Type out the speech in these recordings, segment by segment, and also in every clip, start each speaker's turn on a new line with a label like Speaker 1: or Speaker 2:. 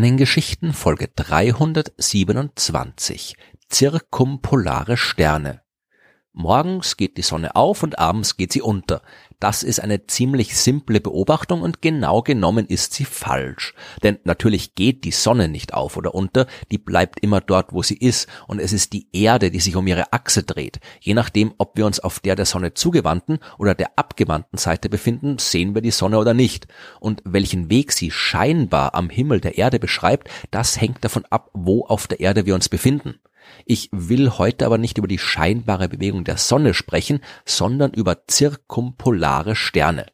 Speaker 1: Sternengeschichten Folge 327 Zirkumpolare Sterne Morgens geht die Sonne auf und abends geht sie unter. Das ist eine ziemlich simple Beobachtung und genau genommen ist sie falsch. Denn natürlich geht die Sonne nicht auf oder unter, die bleibt immer dort, wo sie ist und es ist die Erde, die sich um ihre Achse dreht. Je nachdem, ob wir uns auf der der Sonne zugewandten oder der abgewandten Seite befinden, sehen wir die Sonne oder nicht. Und welchen Weg sie scheinbar am Himmel der Erde beschreibt, das hängt davon ab, wo auf der Erde wir uns befinden. Ich will heute aber nicht über die scheinbare Bewegung der Sonne sprechen, sondern über zirkumpolare Sterne.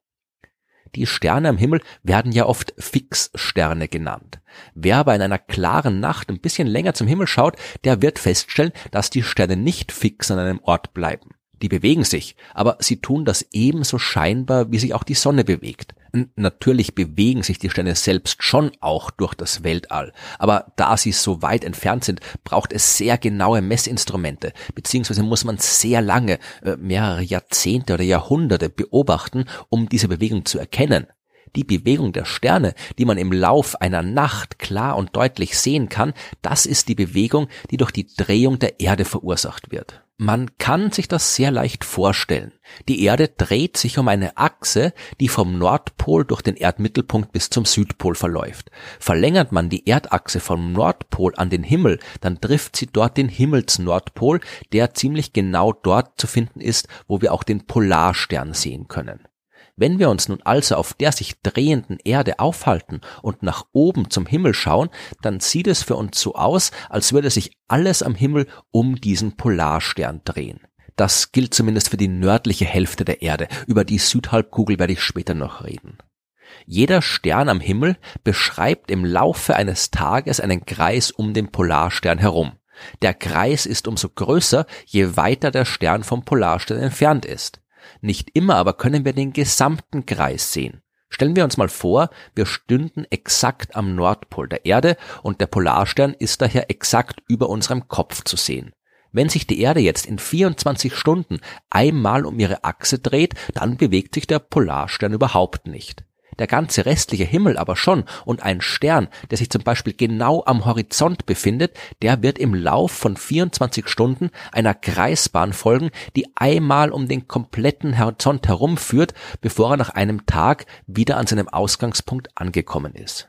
Speaker 1: Die Sterne am Himmel werden ja oft Fixsterne genannt. Wer aber in einer klaren Nacht ein bisschen länger zum Himmel schaut, der wird feststellen, dass die Sterne nicht fix an einem Ort bleiben. Die bewegen sich, aber sie tun das ebenso scheinbar, wie sich auch die Sonne bewegt. Natürlich bewegen sich die Sterne selbst schon auch durch das Weltall, aber da sie so weit entfernt sind, braucht es sehr genaue Messinstrumente, beziehungsweise muss man sehr lange, äh, mehrere Jahrzehnte oder Jahrhunderte beobachten, um diese Bewegung zu erkennen. Die Bewegung der Sterne, die man im Lauf einer Nacht klar und deutlich sehen kann, das ist die Bewegung, die durch die Drehung der Erde verursacht wird. Man kann sich das sehr leicht vorstellen. Die Erde dreht sich um eine Achse, die vom Nordpol durch den Erdmittelpunkt bis zum Südpol verläuft. Verlängert man die Erdachse vom Nordpol an den Himmel, dann trifft sie dort den Himmelsnordpol, der ziemlich genau dort zu finden ist, wo wir auch den Polarstern sehen können. Wenn wir uns nun also auf der sich drehenden Erde aufhalten und nach oben zum Himmel schauen, dann sieht es für uns so aus, als würde sich alles am Himmel um diesen Polarstern drehen. Das gilt zumindest für die nördliche Hälfte der Erde. Über die Südhalbkugel werde ich später noch reden. Jeder Stern am Himmel beschreibt im Laufe eines Tages einen Kreis um den Polarstern herum. Der Kreis ist umso größer, je weiter der Stern vom Polarstern entfernt ist. Nicht immer aber können wir den gesamten Kreis sehen. Stellen wir uns mal vor, wir stünden exakt am Nordpol der Erde und der Polarstern ist daher exakt über unserem Kopf zu sehen. Wenn sich die Erde jetzt in 24 Stunden einmal um ihre Achse dreht, dann bewegt sich der Polarstern überhaupt nicht der ganze restliche Himmel aber schon und ein Stern, der sich zum Beispiel genau am Horizont befindet, der wird im Lauf von 24 Stunden einer Kreisbahn folgen, die einmal um den kompletten Horizont herumführt, bevor er nach einem Tag wieder an seinem Ausgangspunkt angekommen ist.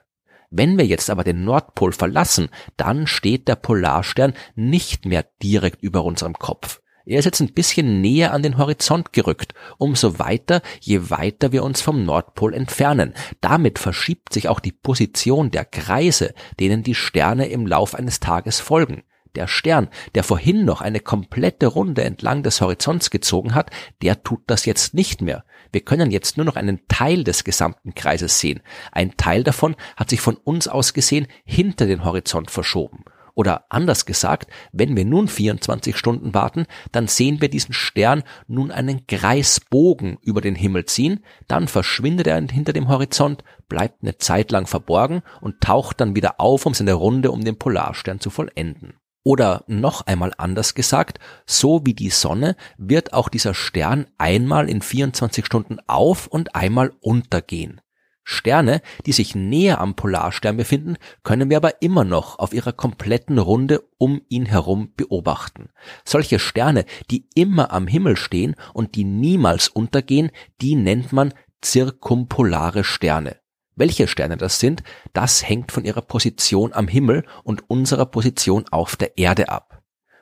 Speaker 1: Wenn wir jetzt aber den Nordpol verlassen, dann steht der Polarstern nicht mehr direkt über unserem Kopf. Er ist jetzt ein bisschen näher an den Horizont gerückt, umso weiter, je weiter wir uns vom Nordpol entfernen. Damit verschiebt sich auch die Position der Kreise, denen die Sterne im Lauf eines Tages folgen. Der Stern, der vorhin noch eine komplette Runde entlang des Horizonts gezogen hat, der tut das jetzt nicht mehr. Wir können jetzt nur noch einen Teil des gesamten Kreises sehen. Ein Teil davon hat sich von uns aus gesehen hinter den Horizont verschoben. Oder anders gesagt, wenn wir nun 24 Stunden warten, dann sehen wir diesen Stern nun einen Kreisbogen über den Himmel ziehen, dann verschwindet er hinter dem Horizont, bleibt eine Zeit lang verborgen und taucht dann wieder auf, um seine Runde um den Polarstern zu vollenden. Oder noch einmal anders gesagt, so wie die Sonne wird auch dieser Stern einmal in 24 Stunden auf und einmal untergehen. Sterne, die sich näher am Polarstern befinden, können wir aber immer noch auf ihrer kompletten Runde um ihn herum beobachten. Solche Sterne, die immer am Himmel stehen und die niemals untergehen, die nennt man zirkumpolare Sterne. Welche Sterne das sind, das hängt von ihrer Position am Himmel und unserer Position auf der Erde ab.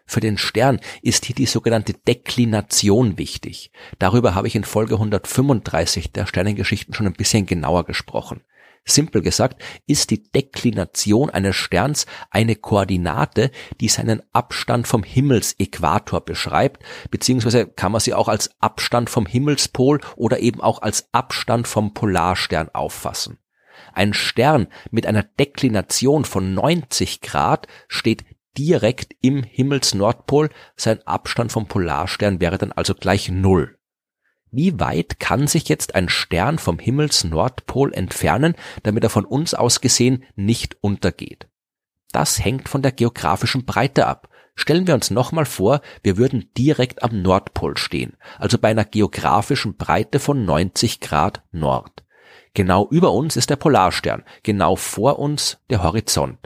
Speaker 1: Für den Stern ist hier die sogenannte Deklination wichtig. Darüber habe ich in Folge 135 der Sternengeschichten schon ein bisschen genauer gesprochen. Simpel gesagt ist die Deklination eines Sterns eine Koordinate, die seinen Abstand vom Himmelsäquator beschreibt, beziehungsweise kann man sie auch als Abstand vom Himmelspol oder eben auch als Abstand vom Polarstern auffassen. Ein Stern mit einer Deklination von 90 Grad steht direkt im Himmelsnordpol, sein Abstand vom Polarstern wäre dann also gleich Null. Wie weit kann sich jetzt ein Stern vom Himmelsnordpol entfernen, damit er von uns aus gesehen nicht untergeht? Das hängt von der geografischen Breite ab. Stellen wir uns nochmal vor, wir würden direkt am Nordpol stehen, also bei einer geografischen Breite von 90 Grad Nord. Genau über uns ist der Polarstern, genau vor uns der Horizont.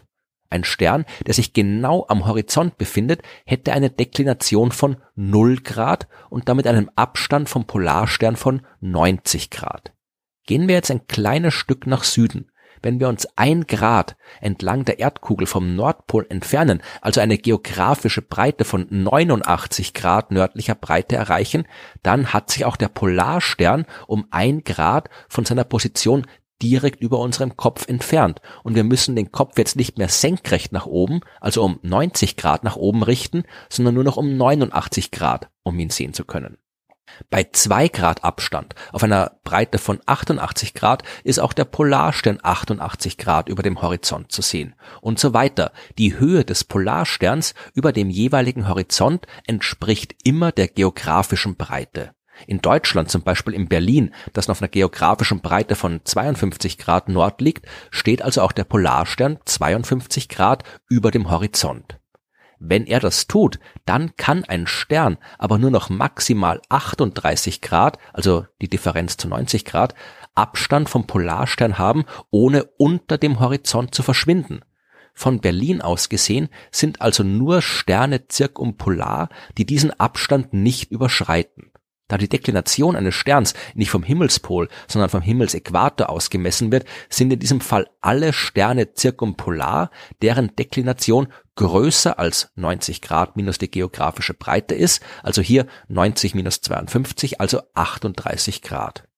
Speaker 1: Ein Stern, der sich genau am Horizont befindet, hätte eine Deklination von 0 Grad und damit einen Abstand vom Polarstern von 90 Grad. Gehen wir jetzt ein kleines Stück nach Süden. Wenn wir uns ein Grad entlang der Erdkugel vom Nordpol entfernen, also eine geografische Breite von 89 Grad nördlicher Breite erreichen, dann hat sich auch der Polarstern um ein Grad von seiner Position direkt über unserem Kopf entfernt. Und wir müssen den Kopf jetzt nicht mehr senkrecht nach oben, also um 90 Grad nach oben richten, sondern nur noch um 89 Grad, um ihn sehen zu können. Bei zwei Grad Abstand auf einer Breite von 88 Grad ist auch der Polarstern 88 Grad über dem Horizont zu sehen und so weiter. Die Höhe des Polarsterns über dem jeweiligen Horizont entspricht immer der geografischen Breite. In Deutschland, zum Beispiel in Berlin, das auf einer geografischen Breite von 52 Grad Nord liegt, steht also auch der Polarstern 52 Grad über dem Horizont. Wenn er das tut, dann kann ein Stern aber nur noch maximal 38 Grad, also die Differenz zu 90 Grad, Abstand vom Polarstern haben, ohne unter dem Horizont zu verschwinden. Von Berlin aus gesehen sind also nur Sterne zirkumpolar, die diesen Abstand nicht überschreiten. Da die Deklination eines Sterns nicht vom Himmelspol, sondern vom Himmelsäquator aus gemessen wird, sind in diesem Fall alle Sterne zirkumpolar, deren Deklination größer als 90 Grad minus die geografische Breite ist, also hier 90 minus 52, also 38 Grad.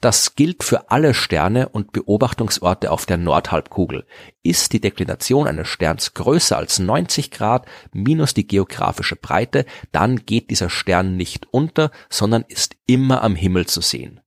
Speaker 1: Das gilt für alle Sterne und Beobachtungsorte auf der Nordhalbkugel. Ist die Deklination eines Sterns größer als 90 Grad minus die geografische Breite, dann geht dieser Stern nicht unter, sondern ist immer am Himmel zu sehen.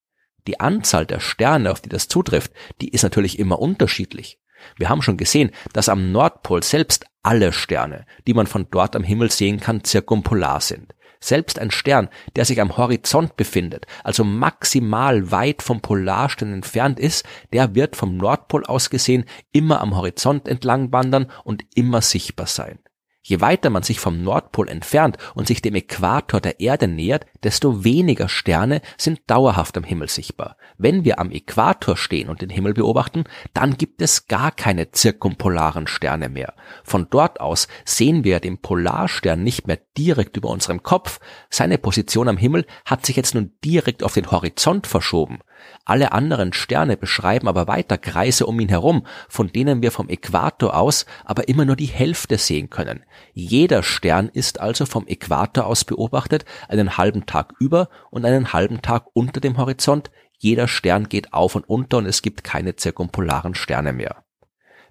Speaker 1: Die Anzahl der Sterne, auf die das zutrifft, die ist natürlich immer unterschiedlich. Wir haben schon gesehen, dass am Nordpol selbst alle Sterne, die man von dort am Himmel sehen kann, zirkumpolar sind. Selbst ein Stern, der sich am Horizont befindet, also maximal weit vom Polarstern entfernt ist, der wird vom Nordpol aus gesehen immer am Horizont entlang wandern und immer sichtbar sein. Je weiter man sich vom Nordpol entfernt und sich dem Äquator der Erde nähert, desto weniger Sterne sind dauerhaft am Himmel sichtbar. Wenn wir am Äquator stehen und den Himmel beobachten, dann gibt es gar keine zirkumpolaren Sterne mehr. Von dort aus sehen wir den Polarstern nicht mehr direkt über unserem Kopf. Seine Position am Himmel hat sich jetzt nun direkt auf den Horizont verschoben. Alle anderen Sterne beschreiben aber weiter Kreise um ihn herum, von denen wir vom Äquator aus aber immer nur die Hälfte sehen können. Jeder Stern ist also vom Äquator aus beobachtet einen halben Tag über und einen halben Tag unter dem Horizont. Jeder Stern geht auf und unter und es gibt keine zirkumpolaren Sterne mehr.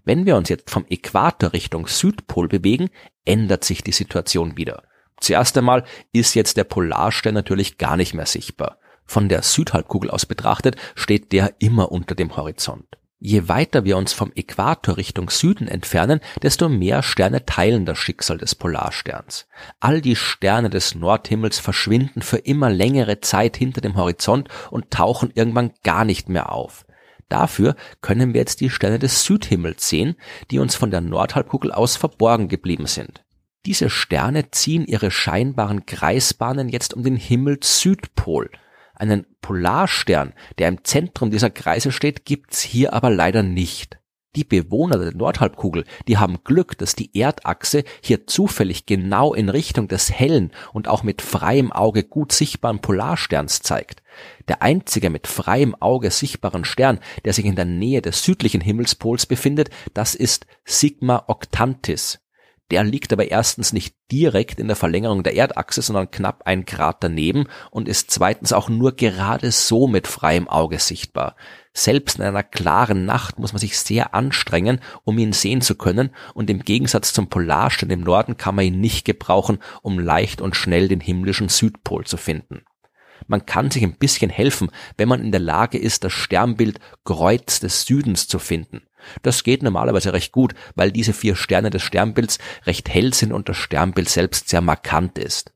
Speaker 1: Wenn wir uns jetzt vom Äquator Richtung Südpol bewegen, ändert sich die Situation wieder. Zuerst einmal ist jetzt der Polarstern natürlich gar nicht mehr sichtbar. Von der Südhalbkugel aus betrachtet steht der immer unter dem Horizont. Je weiter wir uns vom Äquator Richtung Süden entfernen, desto mehr Sterne teilen das Schicksal des Polarsterns. All die Sterne des Nordhimmels verschwinden für immer längere Zeit hinter dem Horizont und tauchen irgendwann gar nicht mehr auf. Dafür können wir jetzt die Sterne des Südhimmels sehen, die uns von der Nordhalbkugel aus verborgen geblieben sind. Diese Sterne ziehen ihre scheinbaren Kreisbahnen jetzt um den Himmels-Südpol einen Polarstern, der im Zentrum dieser Kreise steht, gibt's hier aber leider nicht. Die Bewohner der Nordhalbkugel, die haben Glück, dass die Erdachse hier zufällig genau in Richtung des hellen und auch mit freiem Auge gut sichtbaren Polarsterns zeigt. Der einzige mit freiem Auge sichtbaren Stern, der sich in der Nähe des südlichen Himmelspols befindet, das ist Sigma Octantis. Der liegt aber erstens nicht direkt in der Verlängerung der Erdachse, sondern knapp ein Grad daneben und ist zweitens auch nur gerade so mit freiem Auge sichtbar. Selbst in einer klaren Nacht muss man sich sehr anstrengen, um ihn sehen zu können, und im Gegensatz zum Polarstern im Norden kann man ihn nicht gebrauchen, um leicht und schnell den himmlischen Südpol zu finden. Man kann sich ein bisschen helfen, wenn man in der Lage ist, das Sternbild Kreuz des Südens zu finden. Das geht normalerweise recht gut, weil diese vier Sterne des Sternbilds recht hell sind und das Sternbild selbst sehr markant ist.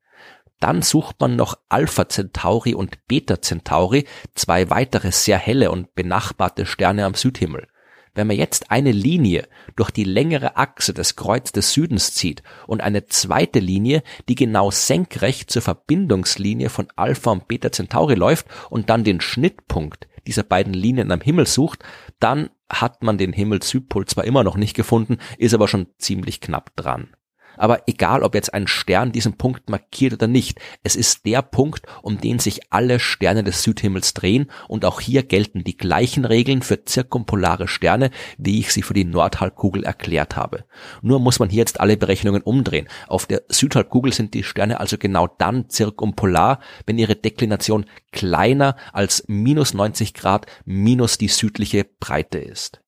Speaker 1: Dann sucht man noch Alpha Centauri und Beta Centauri, zwei weitere sehr helle und benachbarte Sterne am Südhimmel. Wenn man jetzt eine Linie durch die längere Achse des Kreuz des Südens zieht und eine zweite Linie, die genau senkrecht zur Verbindungslinie von Alpha und Beta Centauri läuft und dann den Schnittpunkt dieser beiden Linien am Himmel sucht, dann hat man den Himmel-Südpol zwar immer noch nicht gefunden, ist aber schon ziemlich knapp dran. Aber egal, ob jetzt ein Stern diesen Punkt markiert oder nicht, es ist der Punkt, um den sich alle Sterne des Südhimmels drehen und auch hier gelten die gleichen Regeln für zirkumpolare Sterne, wie ich sie für die Nordhalbkugel erklärt habe. Nur muss man hier jetzt alle Berechnungen umdrehen. Auf der Südhalbkugel sind die Sterne also genau dann zirkumpolar, wenn ihre Deklination kleiner als minus 90 Grad minus die südliche Breite ist.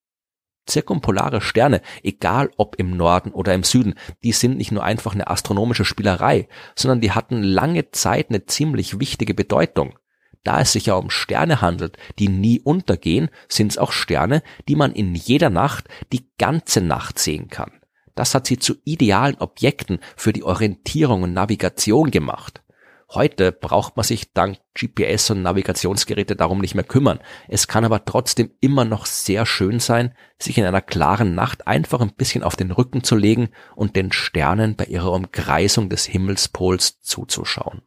Speaker 1: Zirkumpolare Sterne, egal ob im Norden oder im Süden, die sind nicht nur einfach eine astronomische Spielerei, sondern die hatten lange Zeit eine ziemlich wichtige Bedeutung. Da es sich ja um Sterne handelt, die nie untergehen, sind es auch Sterne, die man in jeder Nacht die ganze Nacht sehen kann. Das hat sie zu idealen Objekten für die Orientierung und Navigation gemacht. Heute braucht man sich dank GPS und Navigationsgeräte darum nicht mehr kümmern. Es kann aber trotzdem immer noch sehr schön sein, sich in einer klaren Nacht einfach ein bisschen auf den Rücken zu legen und den Sternen bei ihrer Umkreisung des Himmelspols zuzuschauen.